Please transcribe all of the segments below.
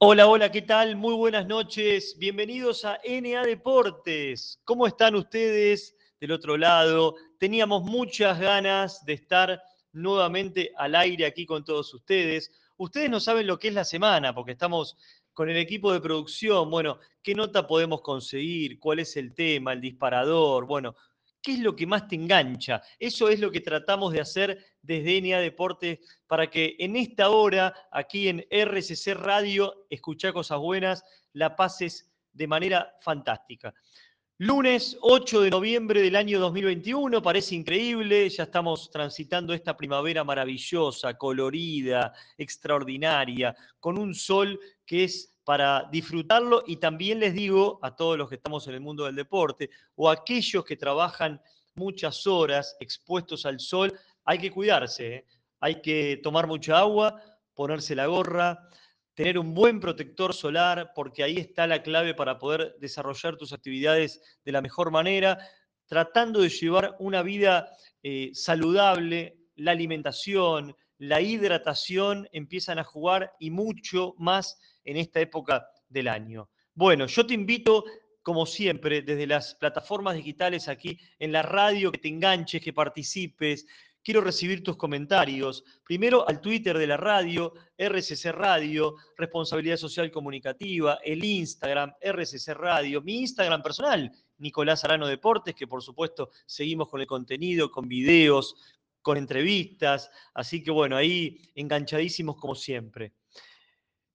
Hola, hola, ¿qué tal? Muy buenas noches. Bienvenidos a NA Deportes. ¿Cómo están ustedes del otro lado? Teníamos muchas ganas de estar nuevamente al aire aquí con todos ustedes. Ustedes no saben lo que es la semana porque estamos con el equipo de producción. Bueno, ¿qué nota podemos conseguir? ¿Cuál es el tema? ¿El disparador? Bueno, ¿Qué es lo que más te engancha? Eso es lo que tratamos de hacer desde NA Deportes para que en esta hora, aquí en RCC Radio, escuchá cosas buenas, la pases de manera fantástica. Lunes 8 de noviembre del año 2021, parece increíble, ya estamos transitando esta primavera maravillosa, colorida, extraordinaria, con un sol que es para disfrutarlo y también les digo a todos los que estamos en el mundo del deporte o aquellos que trabajan muchas horas expuestos al sol, hay que cuidarse, ¿eh? hay que tomar mucha agua, ponerse la gorra, tener un buen protector solar, porque ahí está la clave para poder desarrollar tus actividades de la mejor manera, tratando de llevar una vida eh, saludable, la alimentación, la hidratación empiezan a jugar y mucho más en esta época del año. Bueno, yo te invito, como siempre, desde las plataformas digitales aquí en la radio, que te enganches, que participes. Quiero recibir tus comentarios. Primero al Twitter de la radio, RCC Radio, Responsabilidad Social Comunicativa, el Instagram, RCC Radio, mi Instagram personal, Nicolás Arano Deportes, que por supuesto seguimos con el contenido, con videos, con entrevistas. Así que bueno, ahí enganchadísimos como siempre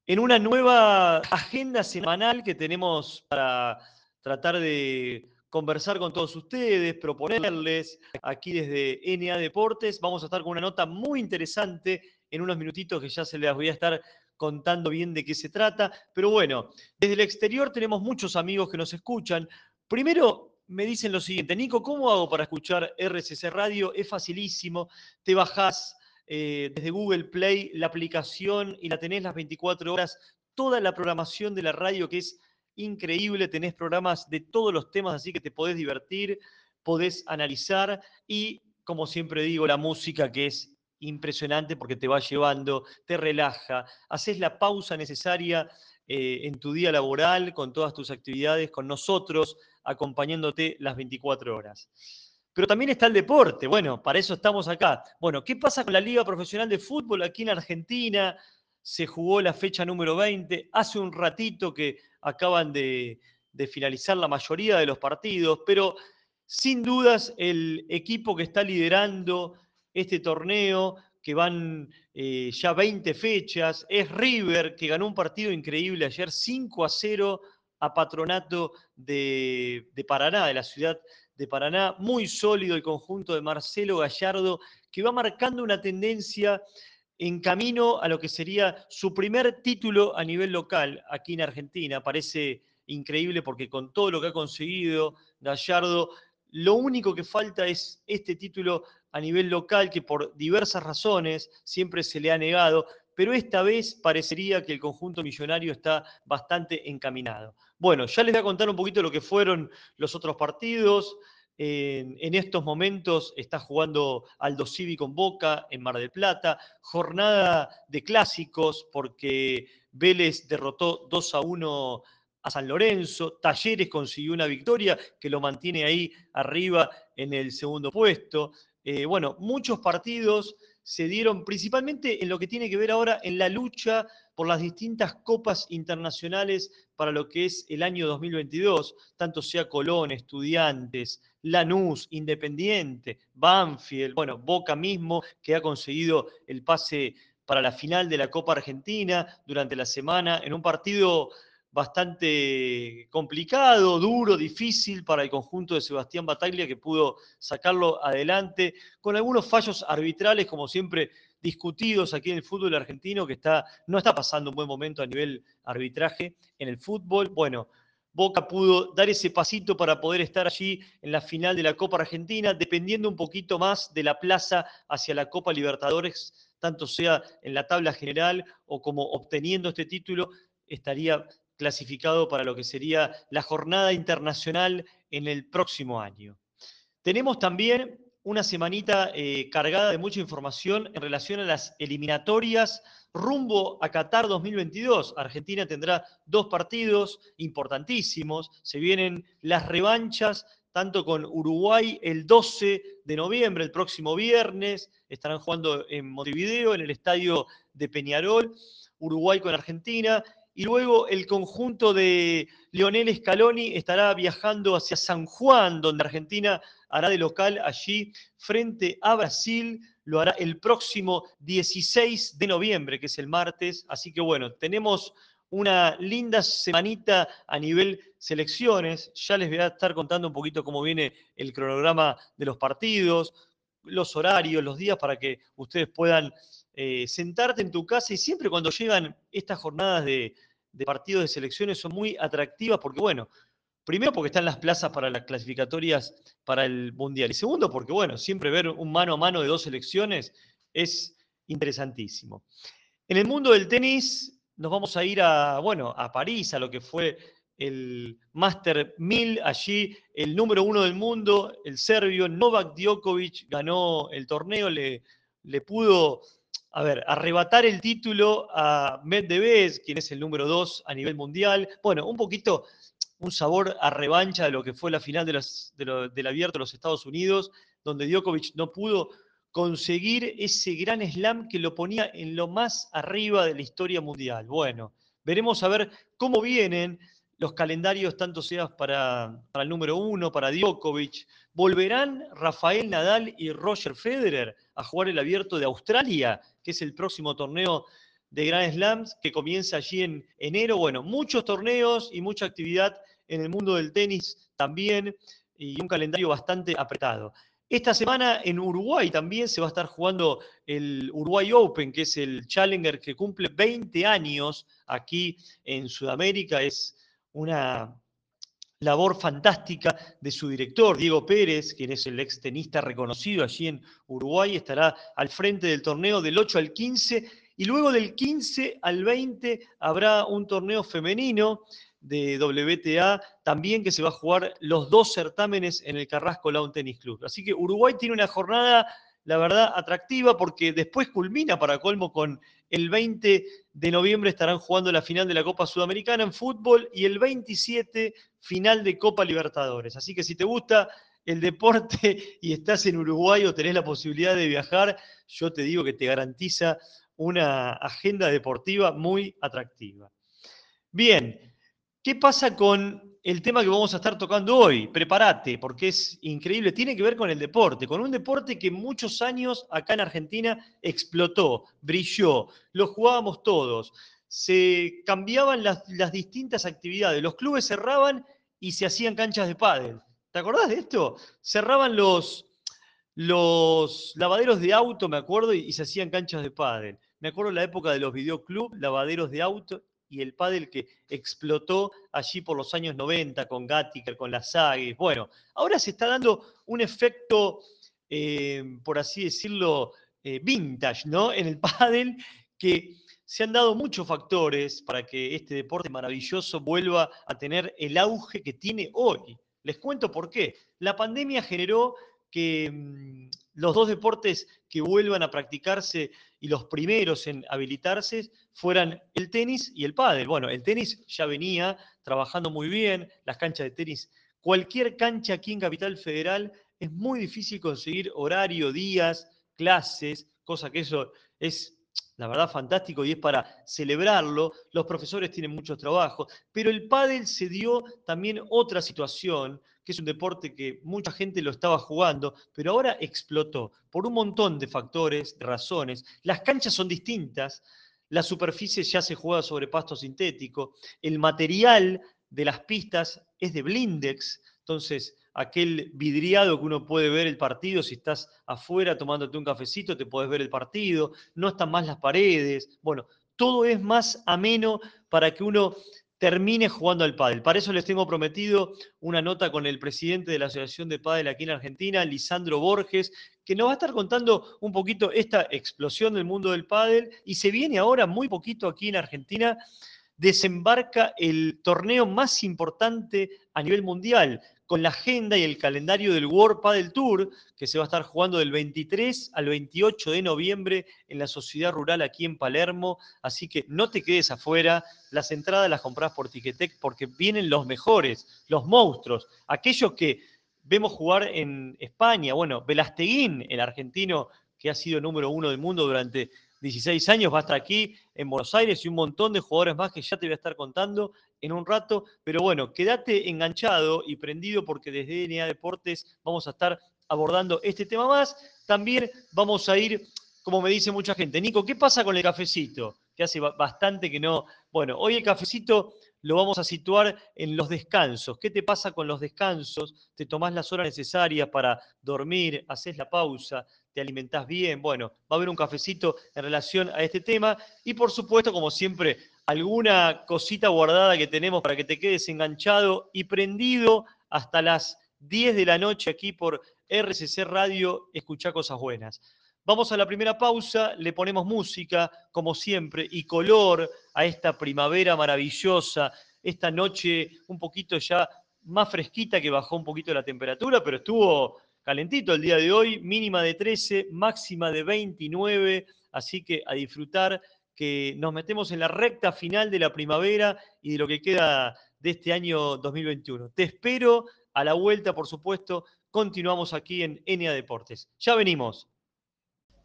en una nueva agenda semanal que tenemos para tratar de conversar con todos ustedes, proponerles aquí desde NA Deportes. Vamos a estar con una nota muy interesante en unos minutitos que ya se les voy a estar contando bien de qué se trata. Pero bueno, desde el exterior tenemos muchos amigos que nos escuchan. Primero me dicen lo siguiente, Nico, ¿cómo hago para escuchar RCC Radio? Es facilísimo, te bajás eh, desde Google Play la aplicación y la tenés las 24 horas, toda la programación de la radio que es increíble, tenés programas de todos los temas, así que te podés divertir, podés analizar y, como siempre digo, la música que es impresionante porque te va llevando, te relaja, haces la pausa necesaria eh, en tu día laboral, con todas tus actividades, con nosotros, acompañándote las 24 horas. Pero también está el deporte. Bueno, para eso estamos acá. Bueno, ¿qué pasa con la Liga Profesional de Fútbol aquí en Argentina? Se jugó la fecha número 20. Hace un ratito que acaban de, finalizar la mayoría de los partidos, pero sin dudas el equipo que está liderando este torneo, que van eh, ya 20 fechas, es River, que ganó un partido increíble ayer 5 a 0 a Patronato de, Paraná, de la ciudad de Paraná, muy sólido el conjunto de Marcelo Gallardo, que va marcando una tendencia en camino a lo que sería su primer título a nivel local aquí en Argentina. Parece increíble porque con todo lo que ha conseguido Gallardo, lo único que falta es este título a nivel local que por diversas razones siempre se le ha negado, pero esta vez parecería que el conjunto millonario está bastante encaminado. Bueno, ya les voy a contar un poquito lo que fueron los otros partidos. En, estos momentos está jugando Aldo Civi con Boca en Mar del Plata. Jornada de clásicos porque Vélez derrotó 2 a 1 a San Lorenzo. Talleres consiguió una victoria que lo mantiene ahí arriba en el segundo puesto. Eh, bueno, muchos partidos se dieron principalmente en lo que tiene que ver ahora en la lucha por las distintas copas internacionales para lo que es el año 2022, tanto sea Colón, Estudiantes, Lanús, Independiente, Banfield, bueno, Boca mismo, que ha conseguido el pase para la final de la Copa Argentina durante la semana, en un partido bastante complicado, duro, difícil para el conjunto de Sebastián Bataglia que pudo sacarlo adelante con algunos fallos arbitrales como siempre discutidos aquí en el fútbol argentino que está, no está pasando un buen momento a nivel arbitraje en el fútbol. Bueno, Boca pudo dar ese pasito para poder estar allí en la final de la Copa Argentina, dependiendo un poquito más de la plaza hacia la Copa Libertadores, tanto sea en la tabla general o como obteniendo este título, estaría clasificado para lo que sería la jornada internacional en el próximo año. Tenemos también una semanita eh, cargada de mucha información en relación a las eliminatorias rumbo a Qatar 2022. Argentina tendrá dos partidos importantísimos. Se vienen las revanchas tanto con Uruguay el 12 de noviembre, el próximo viernes. Estarán jugando en Montevideo, en el estadio de Peñarol. Uruguay con Argentina. Y luego el conjunto de Lionel Scaloni estará viajando hacia San Juan, donde Argentina hará de local allí frente a Brasil. Lo hará el próximo 16 de noviembre, que es el martes. Así que bueno, tenemos una linda semanita a nivel selecciones. Ya les voy a estar contando un poquito cómo viene el cronograma de los partidos, los horarios, los días para que ustedes puedan eh, sentarte en tu casa y siempre cuando llegan estas jornadas de, partidos de selecciones son muy atractivas porque, bueno, primero porque están las plazas para las clasificatorias para el Mundial y segundo porque, bueno, siempre ver un mano a mano de dos selecciones es interesantísimo. En el mundo del tenis nos vamos a ir a, bueno, a París, a lo que fue el Master 1000, allí el número uno del mundo, el serbio Novak Djokovic ganó el torneo, le, le pudo a ver, arrebatar el título a Medvedev, quien es el número dos a nivel mundial. Bueno, un poquito un sabor a revancha de lo que fue la final de del abierto de los Estados Unidos, donde Djokovic no pudo conseguir ese gran slam que lo ponía en lo más arriba de la historia mundial. Bueno, veremos a ver cómo vienen los calendarios, tanto sea para, para el número uno, para Djokovic. ¿Volverán Rafael Nadal y Roger Federer a jugar el abierto de Australia? que es el próximo torneo de Grand Slams que comienza allí en enero. Bueno, muchos torneos y mucha actividad en el mundo del tenis también y un calendario bastante apretado. Esta semana en Uruguay también se va a estar jugando el Uruguay Open, que es el Challenger que cumple 20 años aquí en Sudamérica. Es una labor fantástica de su director, Diego Pérez, quien es el ex tenista reconocido allí en Uruguay, estará al frente del torneo del 8 al 15 y luego del 15 al 20 habrá un torneo femenino de WTA también que se va a jugar los dos certámenes en el Carrasco Lawn Tennis Club. Así que Uruguay tiene una jornada la verdad, atractiva porque después culmina para colmo con el 20 de noviembre estarán jugando la final de la Copa Sudamericana en fútbol y el 27 final de Copa Libertadores. Así que si te gusta el deporte y estás en Uruguay o tenés la posibilidad de viajar, yo te digo que te garantiza una agenda deportiva muy atractiva. Bien, ¿qué pasa con el tema que vamos a estar tocando hoy. Prepárate, porque es increíble. Tiene que ver con el deporte, con un deporte que muchos años acá en Argentina explotó, brilló, lo jugábamos todos. Se cambiaban las, distintas actividades. Los clubes cerraban y se hacían canchas de pádel. ¿Te acordás de esto? Cerraban los, lavaderos de auto, me acuerdo, y, se hacían canchas de pádel. Me acuerdo la época de los videoclub, lavaderos de auto, y el pádel que explotó allí por los años 90 con Gattiker, con las Sagues. Bueno, ahora se está dando un efecto, eh, por así decirlo, eh, vintage, ¿no? En el pádel que se han dado muchos factores para que este deporte maravilloso vuelva a tener el auge que tiene hoy. Les cuento por qué. La pandemia generó que mm, los dos deportes que vuelvan a practicarse y los primeros en habilitarse fueran el tenis y el pádel. Bueno, el tenis ya venía trabajando muy bien, las canchas de tenis, cualquier cancha aquí en Capital Federal es muy difícil conseguir horario, días, clases, cosa que eso es la verdad fantástico y es para celebrarlo. Los profesores tienen mucho trabajo, pero el pádel se dio también otra situación que es un deporte que mucha gente lo estaba jugando, pero ahora explotó por un montón de factores, de razones. Las canchas son distintas, la superficie ya se juega sobre pasto sintético, el material de las pistas es de blindex, entonces aquel vidriado que uno puede ver el partido, si estás afuera tomándote un cafecito, te puedes ver el partido, no están más las paredes, bueno, todo es más ameno para que uno termine jugando al pádel. Para eso les tengo prometido una nota con el presidente de la Asociación de Pádel aquí en Argentina, Lisandro Borges, que nos va a estar contando un poquito esta explosión del mundo del pádel y se viene ahora muy poquito aquí en Argentina desembarca el torneo más importante a nivel mundial, con la agenda y el calendario del World Padel Tour, que se va a estar jugando del 23 al 28 de noviembre en la Sociedad Rural aquí en Palermo. Así que no te quedes afuera. Las entradas las compras por Ticketek porque vienen los mejores, los monstruos, aquellos que vemos jugar en España. Bueno, Velasteguín, el argentino que ha sido número uno del mundo durante 16 años, va a estar aquí en Buenos Aires y un montón de jugadores más que ya te voy a estar contando en un rato. Pero bueno, quédate enganchado y prendido porque desde DNA Deportes vamos a estar abordando este tema más. También vamos a ir, como me dice mucha gente, Nico, ¿qué pasa con el cafecito? Que hace bastante que no. Bueno, hoy el cafecito lo vamos a situar en los descansos. ¿Qué te pasa con los descansos? ¿Te tomás las horas necesarias para dormir? ¿Haces la pausa? ¿Te alimentás bien? Bueno, va a haber un cafecito en relación a este tema. Y por supuesto, como siempre, alguna cosita guardada que tenemos para que te quedes enganchado y prendido hasta las 10 de la noche aquí por RCC Radio, escuchá cosas buenas. Vamos a la primera pausa, le ponemos música, como siempre, y color a esta primavera maravillosa, esta noche un poquito ya más fresquita que bajó un poquito la temperatura, pero estuvo calentito el día de hoy, mínima de 13, máxima de 29, así que a disfrutar que nos metemos en la recta final de la primavera y de lo que queda de este año 2021. Te espero a la vuelta, por supuesto, continuamos aquí en Enia Deportes. Ya venimos.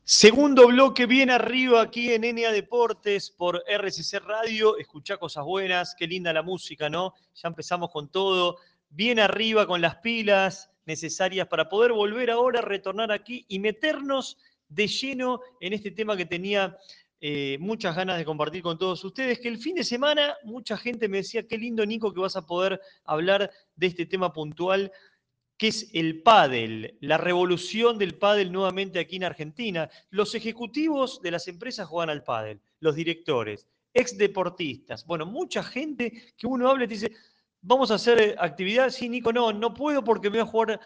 Segundo bloque bien arriba aquí en NA Deportes por RCC Radio. Escuchá cosas buenas, qué linda la música, ¿no? Ya empezamos con todo. Bien arriba con las pilas necesarias para poder volver ahora retornar aquí y meternos de lleno en este tema que tenía eh, muchas ganas de compartir con todos ustedes, que el fin de semana mucha gente me decía, qué lindo Nico que vas a poder hablar de este tema puntual que es el pádel, la revolución del pádel nuevamente aquí en Argentina. Los ejecutivos de las empresas juegan al pádel, los directores, ex deportistas, bueno, mucha gente que uno habla y te dice, vamos a hacer actividad, sí, Nico, no, no puedo porque voy a jugar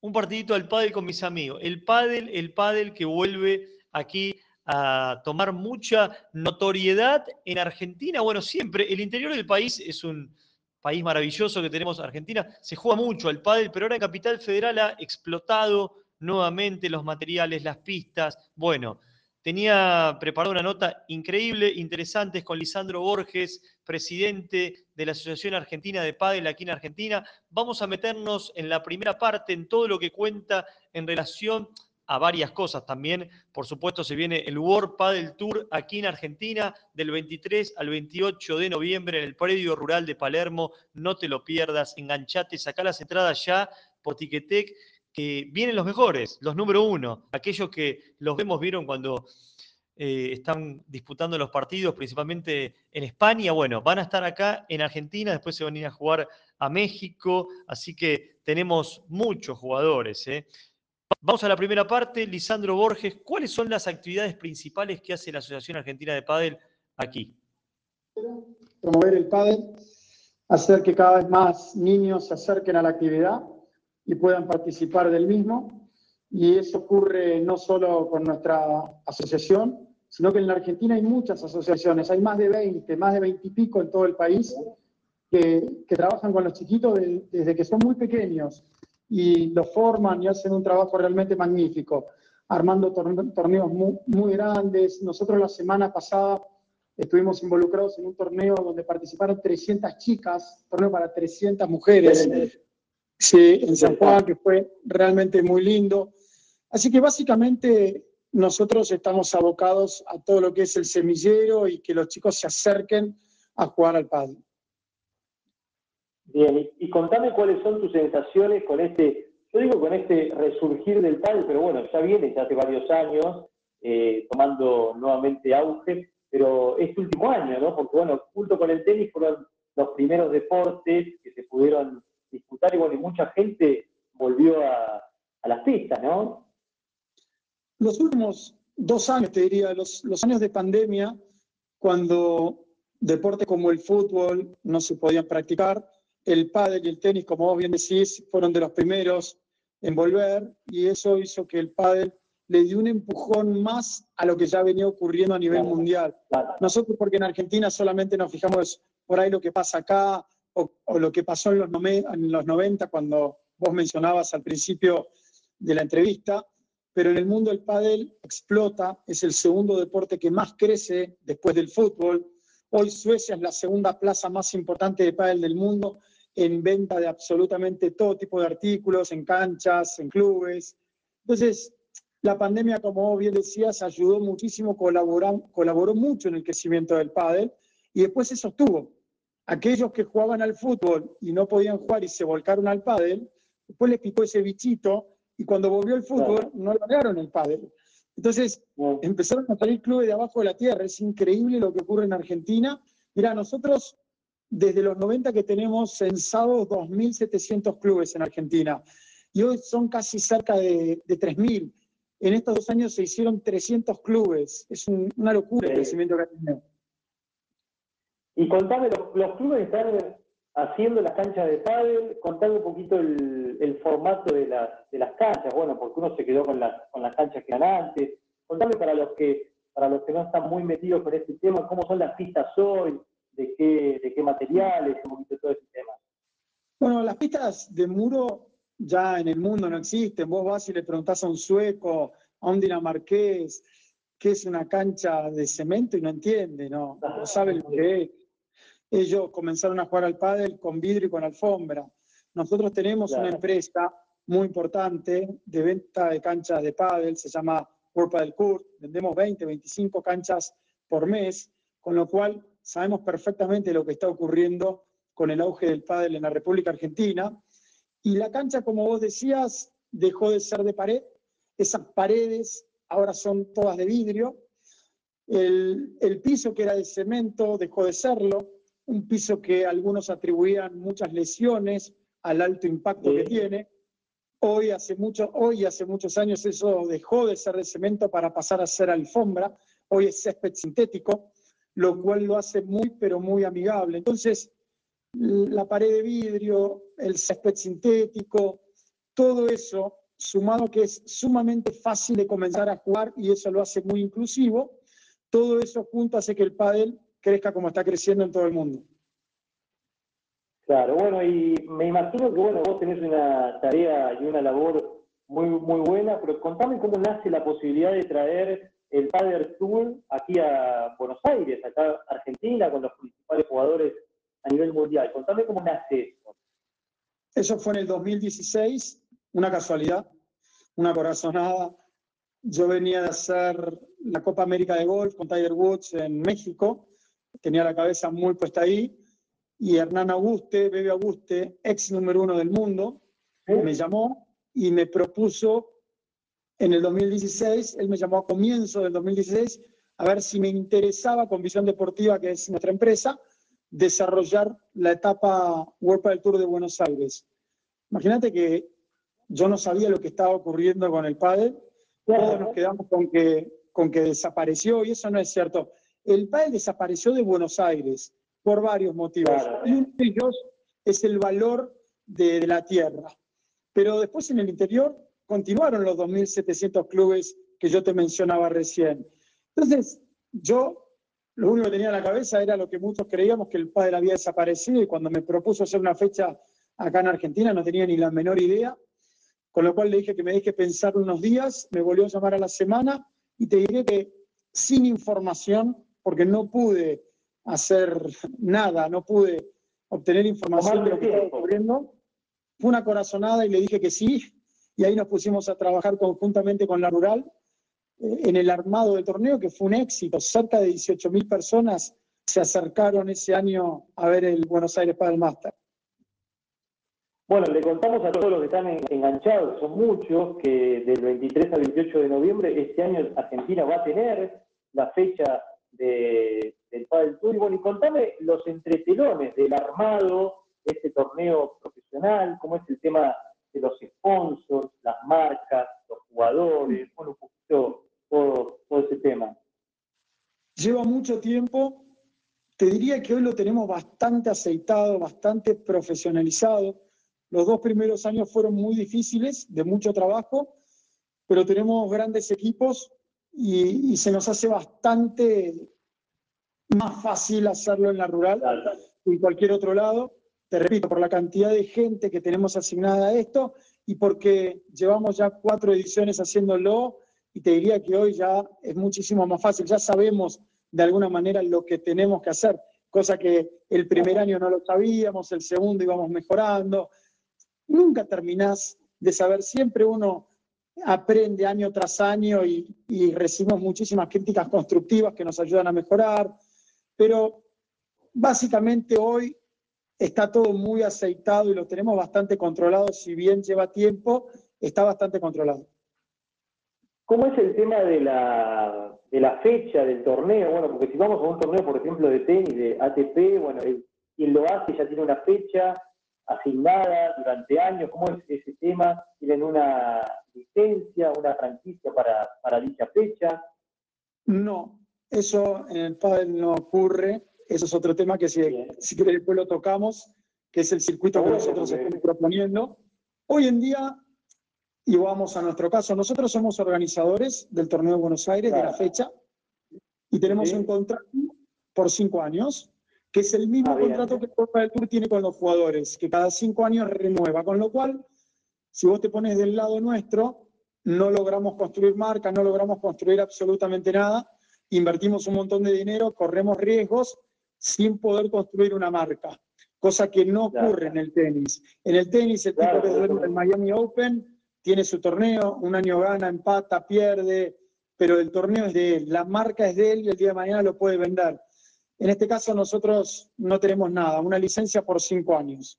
un partidito al pádel con mis amigos. El pádel, el pádel que vuelve aquí a tomar mucha notoriedad en Argentina. Bueno, siempre el interior del país es un, país maravilloso que tenemos Argentina, se juega mucho al pádel, pero ahora en Capital Federal ha explotado nuevamente los materiales, las pistas. Bueno, tenía preparada una nota increíble, interesante, con Lisandro Borges, presidente de la Asociación Argentina de Pádel aquí en Argentina. Vamos a meternos en la primera parte, en todo lo que cuenta en relación a varias cosas también. Por supuesto, se viene el World Padel Tour aquí en Argentina del 23 al 28 de noviembre en el predio rural de Palermo. No te lo pierdas, enganchate, saca las entradas ya por Ticketek, que vienen los mejores, los número uno, aquellos que los vemos, vieron cuando eh, están disputando los partidos, principalmente en España. Bueno, van a estar acá en Argentina, después se van a ir a jugar a México, así que tenemos muchos jugadores. ¿eh? Vamos a la primera parte. Lisandro Borges, ¿cuáles son las actividades principales que hace la Asociación Argentina de Padel aquí? Promover el pádel, hacer que cada vez más niños se acerquen a la actividad y puedan participar del mismo. Y eso ocurre no solo con nuestra asociación, sino que en la Argentina hay muchas asociaciones, hay más de 20, más de 20 y pico en todo el país, que, trabajan con los chiquitos desde que son muy pequeños y los forman y hacen un trabajo realmente magnífico, armando torneos muy, grandes. Nosotros la semana pasada estuvimos involucrados en un torneo donde participaron 300 chicas, torneo para 300 mujeres, sí, en San Juan, que fue realmente muy lindo. Así que básicamente nosotros estamos abocados a todo lo que es el semillero y que los chicos se acerquen a jugar al padre. Bien, y, contame cuáles son tus sensaciones con este, yo digo con este resurgir del pádel, pero bueno, ya viene ya hace varios años, eh, tomando nuevamente auge, pero este último año, ¿no? Porque bueno, junto con el tenis fueron los primeros deportes que se pudieron disputar y bueno, y mucha gente volvió a, las pistas, ¿no? Los últimos dos años, te diría, los, los años de pandemia, cuando deportes como el fútbol no se podían practicar, el pádel y el tenis, como vos bien decís, fueron de los primeros en volver y eso hizo que el pádel le dio un empujón más a lo que ya venía ocurriendo a nivel mundial. Nosotros, porque en Argentina solamente nos fijamos por ahí lo que pasa acá o, lo que pasó en los, en los 90 cuando vos mencionabas al principio de la entrevista, pero en el mundo el pádel explota, es el segundo deporte que más crece después del fútbol. Hoy Suecia es la segunda plaza más importante de pádel del mundo en venta de absolutamente todo tipo de artículos, en canchas, en clubes. Entonces, la pandemia, como bien decías, ayudó muchísimo, colaboró, colaboró mucho en el crecimiento del pádel y después se sostuvo. Aquellos que jugaban al fútbol y no podían jugar y se volcaron al pádel, después les picó ese bichito y cuando volvió el fútbol no lograron el pádel. Entonces empezaron a salir clubes de abajo de la tierra. Es increíble lo que ocurre en Argentina. Mira, nosotros desde los 90 que tenemos censados 2.700 clubes en Argentina y hoy son casi cerca de, de 3.000. En estos dos años se hicieron 300 clubes. Es una locura el crecimiento que ha tenido. Y contame, los, los clubes están haciendo las canchas de pádel, contame un poquito el, formato de, las canchas, bueno, porque uno se quedó con las, con las canchas que eran antes. Contame para los que para los que no están muy metidos con este tema, cómo son las pistas hoy, de qué, de qué materiales, un poquito todo ese tema. Bueno, las pistas de muro ya en el mundo no existen. Vos vas y le preguntás a un sueco, a un dinamarqués, qué es una cancha de cemento y no entiende, ¿no? No sabe lo que es. Ellos comenzaron a jugar al pádel con vidrio y con alfombra. Nosotros tenemos una empresa muy importante de venta de canchas de pádel, se llama World Padel Court. Vendemos 20, 25 canchas por mes, con lo cual sabemos perfectamente lo que está ocurriendo con el auge del pádel en la República Argentina. Y la cancha, como vos decías, dejó de ser de pared. Esas paredes ahora son todas de vidrio. El, el piso que era de cemento dejó de serlo un piso que algunos atribuían muchas lesiones al alto impacto que tiene. Hoy hace, mucho, hoy hace muchos años eso dejó de ser de cemento para pasar a ser alfombra, hoy es césped sintético, lo cual lo hace muy, pero muy amigable. Entonces, la pared de vidrio, el césped sintético, todo eso, sumado que es sumamente fácil de comenzar a jugar y eso lo hace muy inclusivo, todo eso junto hace que el pádel crezca como está creciendo en todo el mundo. Claro, bueno, y me imagino que bueno, vos tenés una tarea y una labor muy, muy buena, pero contame cómo nace la posibilidad de traer el Padre Tour aquí a Buenos Aires, acá a Argentina, con los principales jugadores a nivel mundial. Contame cómo nace eso. Eso fue en el 2016, una casualidad, una corazonada. Yo venía de hacer la Copa América de Golf con Tiger Woods en México tenía la cabeza muy puesta ahí, y Hernán Auguste, Bebe Auguste, ex número uno del mundo, me llamó y me propuso en el 2016, él me llamó a comienzo del 2016, a ver si me interesaba con Visión Deportiva, que es nuestra empresa, desarrollar la etapa World del Tour de Buenos Aires. Imagínate que yo no sabía lo que estaba ocurriendo con el padre, todos nos quedamos con que, con que desapareció y eso no es cierto el PAE desapareció de Buenos Aires por varios motivos. Y uno de ellos es el valor de, la tierra. Pero después en el interior continuaron los 2.700 clubes que yo te mencionaba recién. Entonces, yo lo único que tenía en la cabeza era lo que muchos creíamos, que el padre había desaparecido y cuando me propuso hacer una fecha acá en Argentina no tenía ni la menor idea, con lo cual le dije que me deje pensar unos días, me volvió a llamar a la semana y te diré que sin información porque no pude hacer nada, no pude obtener información de lo que estaba ocurriendo. Fue una corazonada y le dije que sí, y ahí nos pusimos a trabajar conjuntamente con la Rural eh, en el armado del torneo, que fue un éxito. Cerca de 18.000 personas se acercaron ese año a ver el Buenos Aires para el Master. Bueno, le contamos a todos los que están enganchados, son muchos, que del 23 al 28 de noviembre este año Argentina va a tener la fecha de, del Padel Tour. Y bueno, y contame los entretelones del armado de este torneo profesional, cómo es el tema de los sponsors, las marcas, los jugadores, bueno, un poquito todo, todo ese tema. Lleva mucho tiempo, te diría que hoy lo tenemos bastante aceitado, bastante profesionalizado. Los dos primeros años fueron muy difíciles, de mucho trabajo, pero tenemos grandes equipos y, se nos hace bastante más fácil hacerlo en la rural. en cualquier otro lado. Te repito, por la cantidad de gente que tenemos asignada a esto y porque llevamos ya cuatro ediciones haciéndolo y te diría que hoy ya es muchísimo más fácil, ya sabemos de alguna manera lo que tenemos que hacer, cosa que el primer año no lo sabíamos, el segundo íbamos mejorando. Nunca terminás de saber, siempre uno aprende año tras año y, recibimos muchísimas críticas constructivas que nos ayudan a mejorar, pero básicamente hoy está todo muy aceitado y lo tenemos bastante controlado, si bien lleva tiempo, está bastante controlado. ¿Cómo es el tema de la, de la fecha del torneo? Bueno, porque si vamos a un torneo, por ejemplo, de tenis, de ATP, bueno, quien lo hace ya tiene una fecha asignada durante años. ¿Cómo es ese tema? ¿Tienen una licencia, una franquicia para, para dicha fecha? No, eso en el pádel no ocurre. Eso es otro tema que si, si después lo tocamos, que es el circuito que nosotros estamos proponiendo. Hoy en día y vamos a nuestro caso. Nosotros somos organizadores del Torneo de Buenos Aires, de la fecha, y tenemos un contrato por cinco años, que es el mismo ah, contrato que Copa del Tour tiene con los jugadores, que cada cinco años renueva. Con lo cual, si vos te pones del lado nuestro, no logramos construir marca, no logramos construir absolutamente nada, invertimos un montón de dinero, corremos riesgos sin poder construir una marca, cosa que no ocurre en el tenis. En el tenis, el tipo que duerme en Miami Open tiene su torneo, un año gana, empata, pierde, pero el torneo es de él, la marca es de él y el día de mañana lo puede vender. En este caso nosotros no tenemos nada, una licencia por cinco años.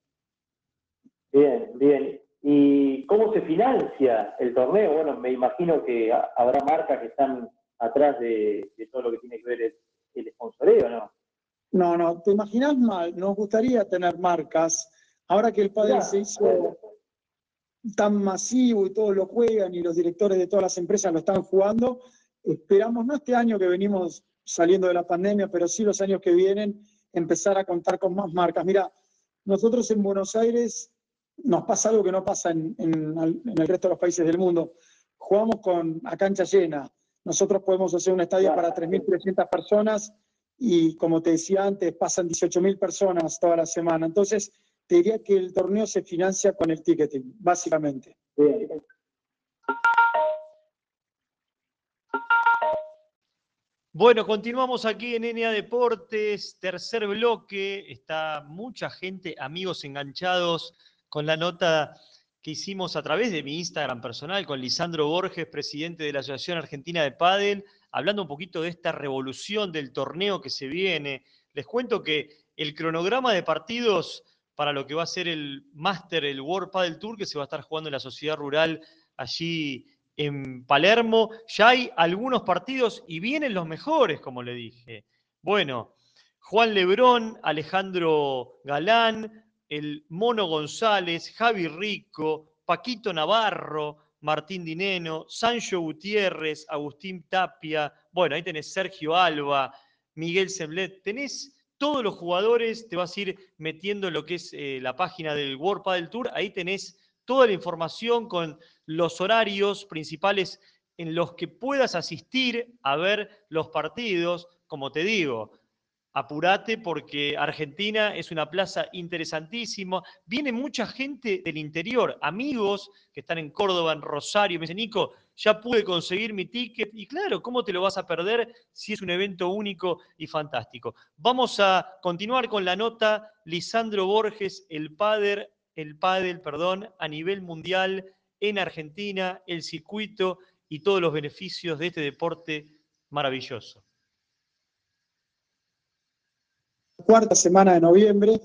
Bien, bien. ¿Y cómo se financia el torneo? Bueno, me imagino que habrá marcas que están atrás de, todo lo que tiene que ver el, el sponsoreo, ¿no? No, no, te imaginas mal, nos gustaría tener marcas. Ahora que el padre se hizo tan masivo y todos lo juegan y los directores de todas las empresas lo están jugando, esperamos, no este año que venimos saliendo de la pandemia, pero sí los años que vienen, empezar a contar con más marcas. Mira, nosotros en Buenos Aires nos pasa algo que no pasa en, el resto de los países del mundo. Jugamos con a cancha llena. Nosotros podemos hacer un estadio para 3.300 personas y, como te decía antes, pasan 18.000 personas toda la semana. Entonces, te diría que el torneo se financia con el ticketing, básicamente. Bueno, continuamos aquí en NA Deportes, tercer bloque. Está mucha gente, amigos enganchados con la nota que hicimos a través de mi Instagram personal con Lisandro Borges, presidente de la Asociación Argentina de Padel, hablando un poquito de esta revolución del torneo que se viene. Les cuento que el cronograma de partidos para lo que va a ser el Master, el World Padel Tour, que se va a estar jugando en la sociedad rural allí en Palermo. Ya hay algunos partidos y vienen los mejores, como le dije. Bueno, Juan Lebrón, Alejandro Galán, el Mono González, Javi Rico, Paquito Navarro, Martín Dineno, Sancho Gutiérrez, Agustín Tapia, bueno, ahí tenés Sergio Alba, Miguel Semblet, tenés todos los jugadores, te vas a ir metiendo en lo que es eh, la página del World Padel Tour, ahí tenés toda la información con los horarios principales en los que puedas asistir a ver los partidos, como te digo, apurate porque Argentina es una plaza interesantísima. Viene mucha gente del interior, amigos que están en Córdoba, en Rosario. Me dice, Nico, ya pude conseguir mi ticket. Y claro, ¿cómo te lo vas a perder si es un evento único y fantástico? Vamos a continuar con la nota. Lisandro Borges, el padre, el pádel, perdón, a nivel mundial en Argentina, el circuito y todos los beneficios de este deporte maravilloso. cuarta semana de noviembre,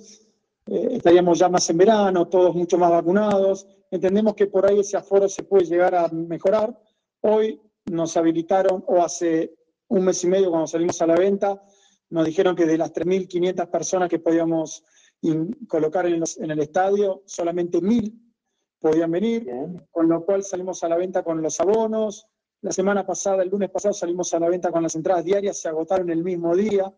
eh, estaríamos ya más en verano, todos mucho más vacunados. Entendemos que por ahí ese aforo se puede llegar a mejorar. Hoy nos habilitaron, o hace un mes y medio cuando salimos a la venta, nos dijeron que de las 3.500 personas que podíamos colocar en, en, el estadio, solamente 1.000 podían venir, con lo cual salimos a la venta con los abonos. La semana pasada, el lunes pasado, salimos a la venta con las entradas diarias, se agotaron el mismo día.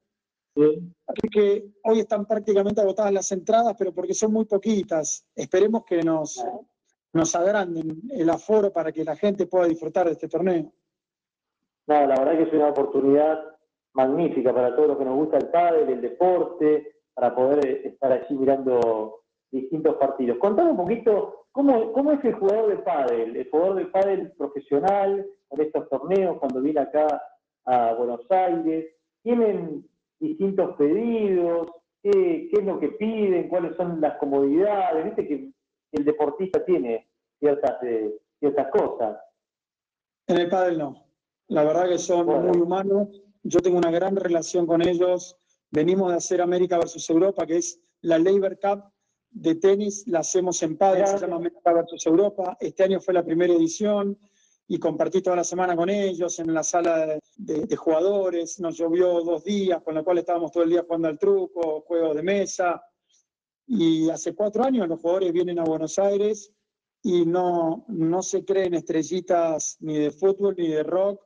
Así que hoy están prácticamente agotadas las entradas, pero porque son muy poquitas. Esperemos que nos, nos agranden el aforo para que la gente pueda disfrutar de este torneo. No, la verdad que es una oportunidad magnífica para todos los que nos gusta el pádel, el deporte, para poder estar allí mirando distintos partidos. Contame un poquito cómo, cómo es el jugador de pádel, el jugador de pádel profesional con estos torneos, cuando viene acá a Buenos Aires, tienen distintos pedidos, qué, es lo que piden, cuáles son las comodidades, viste que el deportista tiene ciertas, eh, ciertas cosas. En el pádel no. La verdad que son muy humanos. Yo tengo una gran relación con ellos. Venimos de hacer América versus Europa, que es la Labor Cup de tenis. La hacemos en pádel, se llama América versus Europa. Este año fue la primera edición y compartí toda la semana con ellos en la sala de, jugadores. Nos llovió dos días, con lo cual estábamos todo el día jugando al truco, juegos de mesa. Y hace cuatro años los jugadores vienen a Buenos Aires y no, no se creen estrellitas ni de fútbol ni de rock.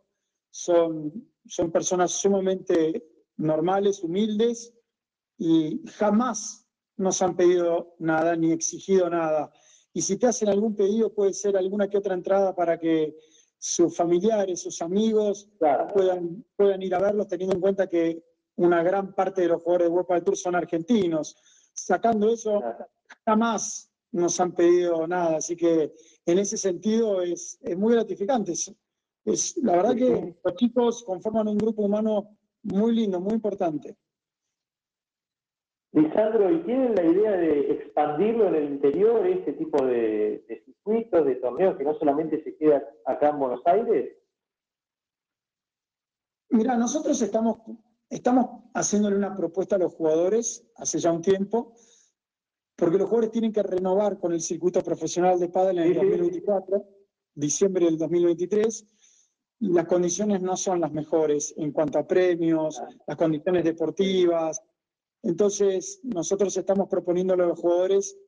Son, son personas sumamente normales, humildes y jamás nos han pedido nada ni exigido nada. Y si te hacen algún pedido, puede ser alguna que otra entrada para que sus familiares, sus amigos puedan, puedan ir a verlos, teniendo en cuenta que una gran parte de los jugadores de World del Tour son argentinos. Sacando eso, jamás nos han pedido nada, así que en ese sentido es, muy gratificante. Es, la verdad que los chicos conforman un grupo humano muy lindo, muy importante. Lisandro, ¿y tienen la idea de expandirlo en el interior, este tipo de, circuitos, de torneos, que no solamente se queda acá en Buenos Aires? Mira, nosotros estamos, estamos haciéndole una propuesta a los jugadores hace ya un tiempo, porque los jugadores tienen que renovar con el circuito profesional de pádel en el 2024, diciembre del 2023, y las condiciones no son las mejores en cuanto a premios, las condiciones deportivas, entonces, nosotros estamos proponiendo a los jugadores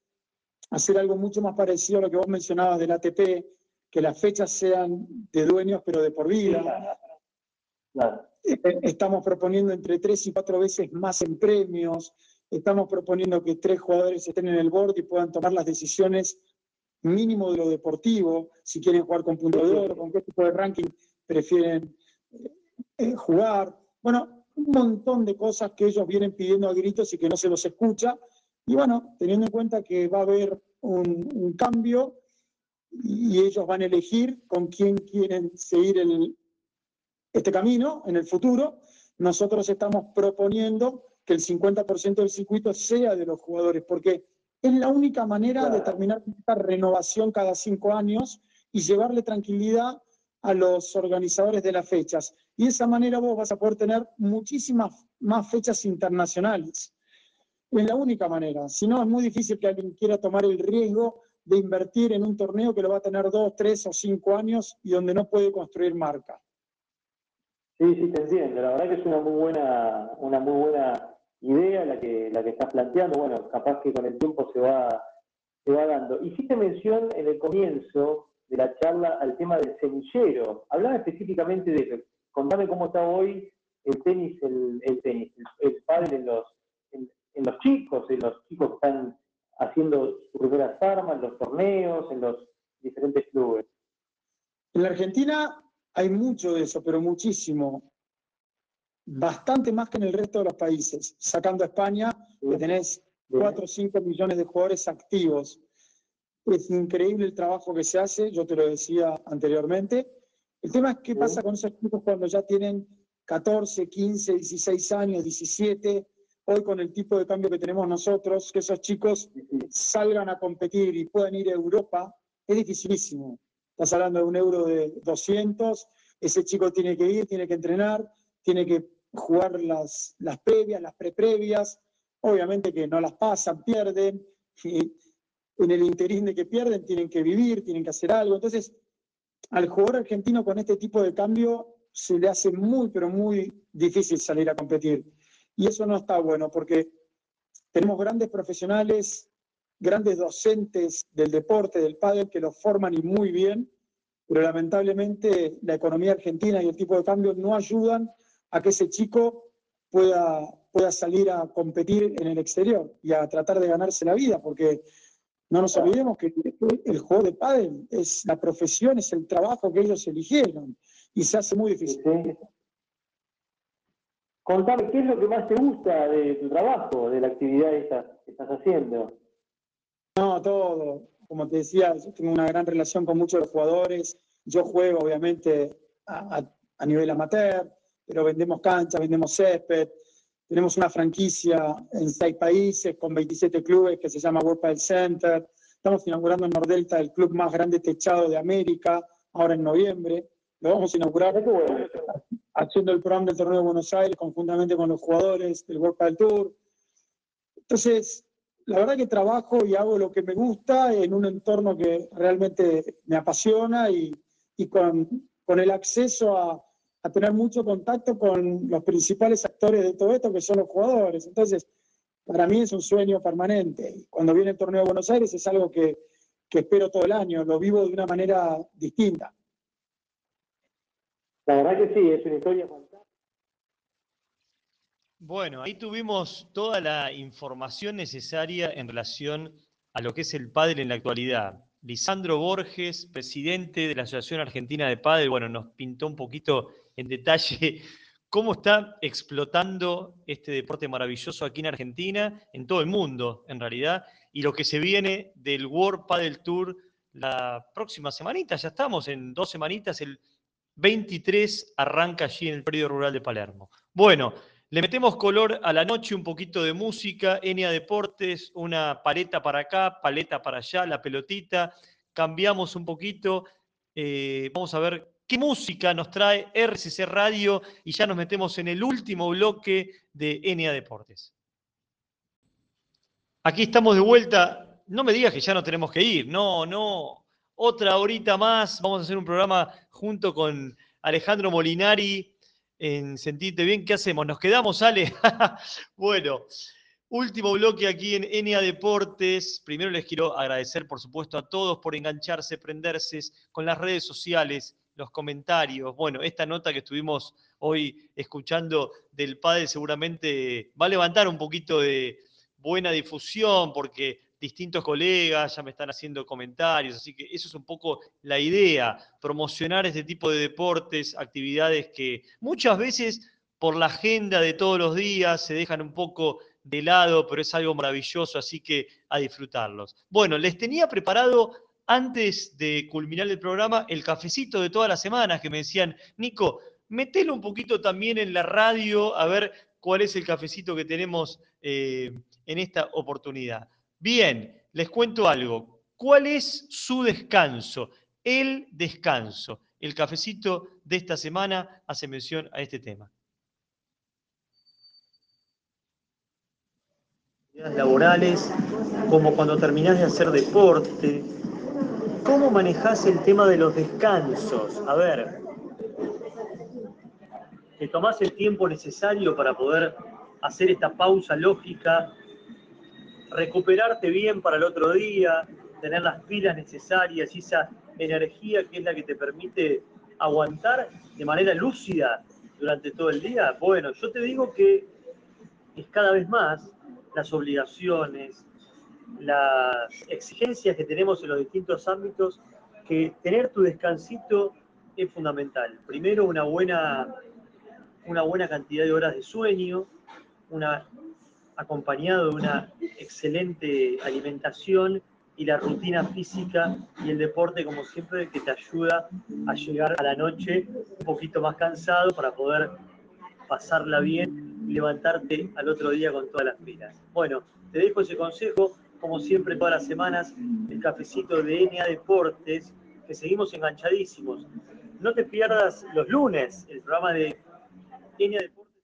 hacer algo mucho más parecido a lo que vos mencionabas del ATP, que las fechas sean de dueños, pero de por vida. Eh, estamos proponiendo entre tres y cuatro veces más en premios. Estamos proponiendo que tres jugadores estén en el board y puedan tomar las decisiones mínimo de lo deportivo, si quieren jugar con punto de oro, con qué tipo de ranking prefieren eh, jugar. Bueno, un montón de cosas que ellos vienen pidiendo a gritos y que no se los escucha. Y bueno, teniendo en cuenta que va a haber un, cambio y ellos van a elegir con quién quieren seguir el, este camino en el futuro, nosotros estamos proponiendo que el 50% del circuito sea de los jugadores, porque es la única manera de terminar esta renovación cada cinco años y llevarle tranquilidad a los organizadores de las fechas. Y de esa manera vos vas a poder tener muchísimas más fechas internacionales. Es la única manera. Si no, es muy difícil que alguien quiera tomar el riesgo de invertir en un torneo que lo va a tener dos, tres o cinco años y donde no puede construir marca. Sí, sí, te entiendo. La verdad que es una muy buena, una muy buena idea la que, la que estás planteando. Bueno, capaz que con el tiempo se va, se va dando. Hiciste mención en el comienzo de la charla al tema del semillero. Hablaba específicamente de eso. Contame cómo está hoy el tenis, el, tenis, el, padre en los, en, los chicos, en los chicos que están haciendo sus primeras armas, en los torneos, en los diferentes clubes. En la Argentina hay mucho de eso, pero muchísimo. Bastante más que en el resto de los países. Sacando a España, que tenés 4 o 5 millones de jugadores activos. Es increíble el trabajo que se hace, yo te lo decía anteriormente. El tema es qué pasa con esos chicos cuando ya tienen 14, 15, 16 años, 17, hoy con el tipo de cambio que tenemos nosotros, que esos chicos salgan a competir y puedan ir a Europa, es dificilísimo. Estás hablando de un euro de 200, ese chico tiene que ir, tiene que entrenar, tiene que jugar las, las previas, las preprevias, obviamente que no las pasan, pierden, y en el interín de que pierden tienen que vivir, tienen que hacer algo. Entonces, al jugador argentino con este tipo de cambio se le hace muy, pero muy difícil salir a competir. Y eso no está bueno porque tenemos grandes profesionales, grandes docentes del deporte, del pádel, que los forman y muy bien, pero lamentablemente la economía argentina y el tipo de cambio no ayudan a que ese chico pueda, pueda salir a competir en el exterior y a tratar de ganarse la vida, porque no nos olvidemos que el juego de pádel es la profesión, es el trabajo que ellos eligieron y se hace muy difícil. Contame, ¿qué es lo que más te gusta de tu trabajo, de la actividad esta que estás haciendo? No, todo. Como te decía, yo tengo una gran relación con muchos de los jugadores. Yo juego, obviamente, a, a nivel amateur, pero vendemos cancha, vendemos césped. Tenemos una franquicia en seis países con 27 clubes que se llama World Center. Estamos inaugurando en Nordelta el club más grande techado de América, ahora en noviembre. Lo vamos a inaugurar haciendo el programa del Torneo de Buenos Aires conjuntamente con los jugadores del World Tour. Entonces, la verdad que trabajo y hago lo que me gusta en un entorno que realmente me apasiona y, y con, con, el acceso a, a, tener mucho contacto con los principales actores de todo esto, que son los jugadores. Entonces, para mí es un sueño permanente. Cuando viene el torneo de Buenos Aires es algo que, que espero todo el año, lo vivo de una manera distinta. La verdad que sí, es una historia fantástica. Bueno, ahí tuvimos toda la información necesaria en relación a lo que es el pádel en la actualidad. Lisandro Borges, presidente de la Asociación Argentina de Pádel, bueno, nos pintó un poquito en detalle cómo está explotando este deporte maravilloso aquí en Argentina, en todo el mundo, en realidad, y lo que se viene del World Padel Tour la próxima semanita, ya estamos en dos semanitas, el 23 arranca allí en el periodo rural de Palermo. Bueno, le metemos color a la noche, un poquito de música, Enia Deportes, una paleta para acá, paleta para allá, la pelotita, cambiamos un poquito, eh, vamos a ver qué música nos trae RCC Radio y ya nos metemos en el último bloque de Enia Deportes. Aquí estamos de vuelta, no me digas que ya no tenemos que ir, no, no, otra horita más. Vamos a hacer un programa junto con Alejandro Molinari en Sentirte Bien. ¿Qué hacemos? ¿Nos quedamos, Ale? bueno, último bloque aquí en Enia Deportes. Primero les quiero agradecer, por supuesto, a todos por engancharse, prenderse con las redes sociales, los comentarios. Bueno, esta nota que estuvimos hoy escuchando del padre seguramente va a levantar un poquito de buena difusión porque distintos colegas ya me están haciendo comentarios, así que eso es un poco la idea, promocionar este tipo de deportes, actividades que muchas veces por la agenda de todos los días se dejan un poco de lado, pero es algo maravilloso, así que a disfrutarlos. Bueno, les tenía preparado antes de culminar el programa el cafecito de todas las semanas que me decían, Nico, metelo un poquito también en la radio a ver cuál es el cafecito que tenemos eh, en esta oportunidad. Bien, les cuento algo. ¿Cuál es su descanso? El descanso. El cafecito de esta semana hace mención a este tema. laborales, como cuando terminás de hacer deporte. ¿Cómo manejás el tema de los descansos? A ver, ¿te tomás el tiempo necesario para poder hacer esta pausa lógica recuperarte bien para el otro día, tener las pilas necesarias y esa energía que es la que te permite aguantar de manera lúcida durante todo el día. Bueno, yo te digo que es cada vez más las obligaciones, las exigencias que tenemos en los distintos ámbitos, que tener tu descansito es fundamental. Primero, una buena, una buena cantidad de horas de sueño, una acompañado de una excelente alimentación y la rutina física y el deporte, como siempre, que te ayuda a llegar a la noche un poquito más cansado para poder pasarla bien y levantarte al otro día con todas las pilas. Bueno, te dejo ese consejo, como siempre, todas las semanas, el cafecito de NA Deportes, que seguimos enganchadísimos. No te pierdas los lunes el programa de NA Deportes.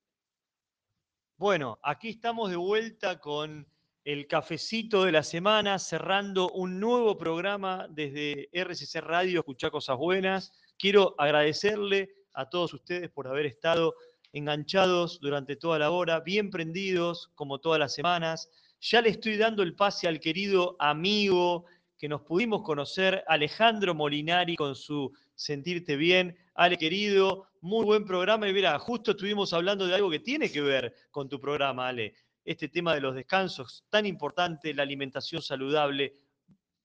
Bueno, aquí estamos de vuelta con el cafecito de la semana, cerrando un nuevo programa desde RCC Radio, Escuchar Cosas Buenas. Quiero agradecerle a todos ustedes por haber estado enganchados durante toda la hora, bien prendidos como todas las semanas. Ya le estoy dando el pase al querido amigo que nos pudimos conocer, Alejandro Molinari, con su Sentirte Bien. Ale, querido, muy buen programa. Y mira, justo estuvimos hablando de algo que tiene que ver con tu programa, Ale. Este tema de los descansos tan importante, la alimentación saludable,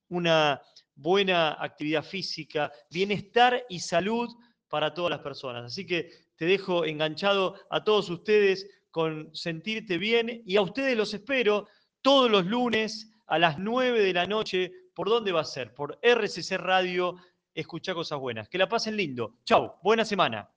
una buena actividad física, bienestar y salud para todas las personas. Así que te dejo enganchado a todos ustedes con Sentirte Bien y a ustedes los espero todos los lunes a las 9 de la noche. ¿Por dónde va a ser? Por RCC Radio. Escucha cosas buenas. Que la pasen lindo. Chau, buena semana.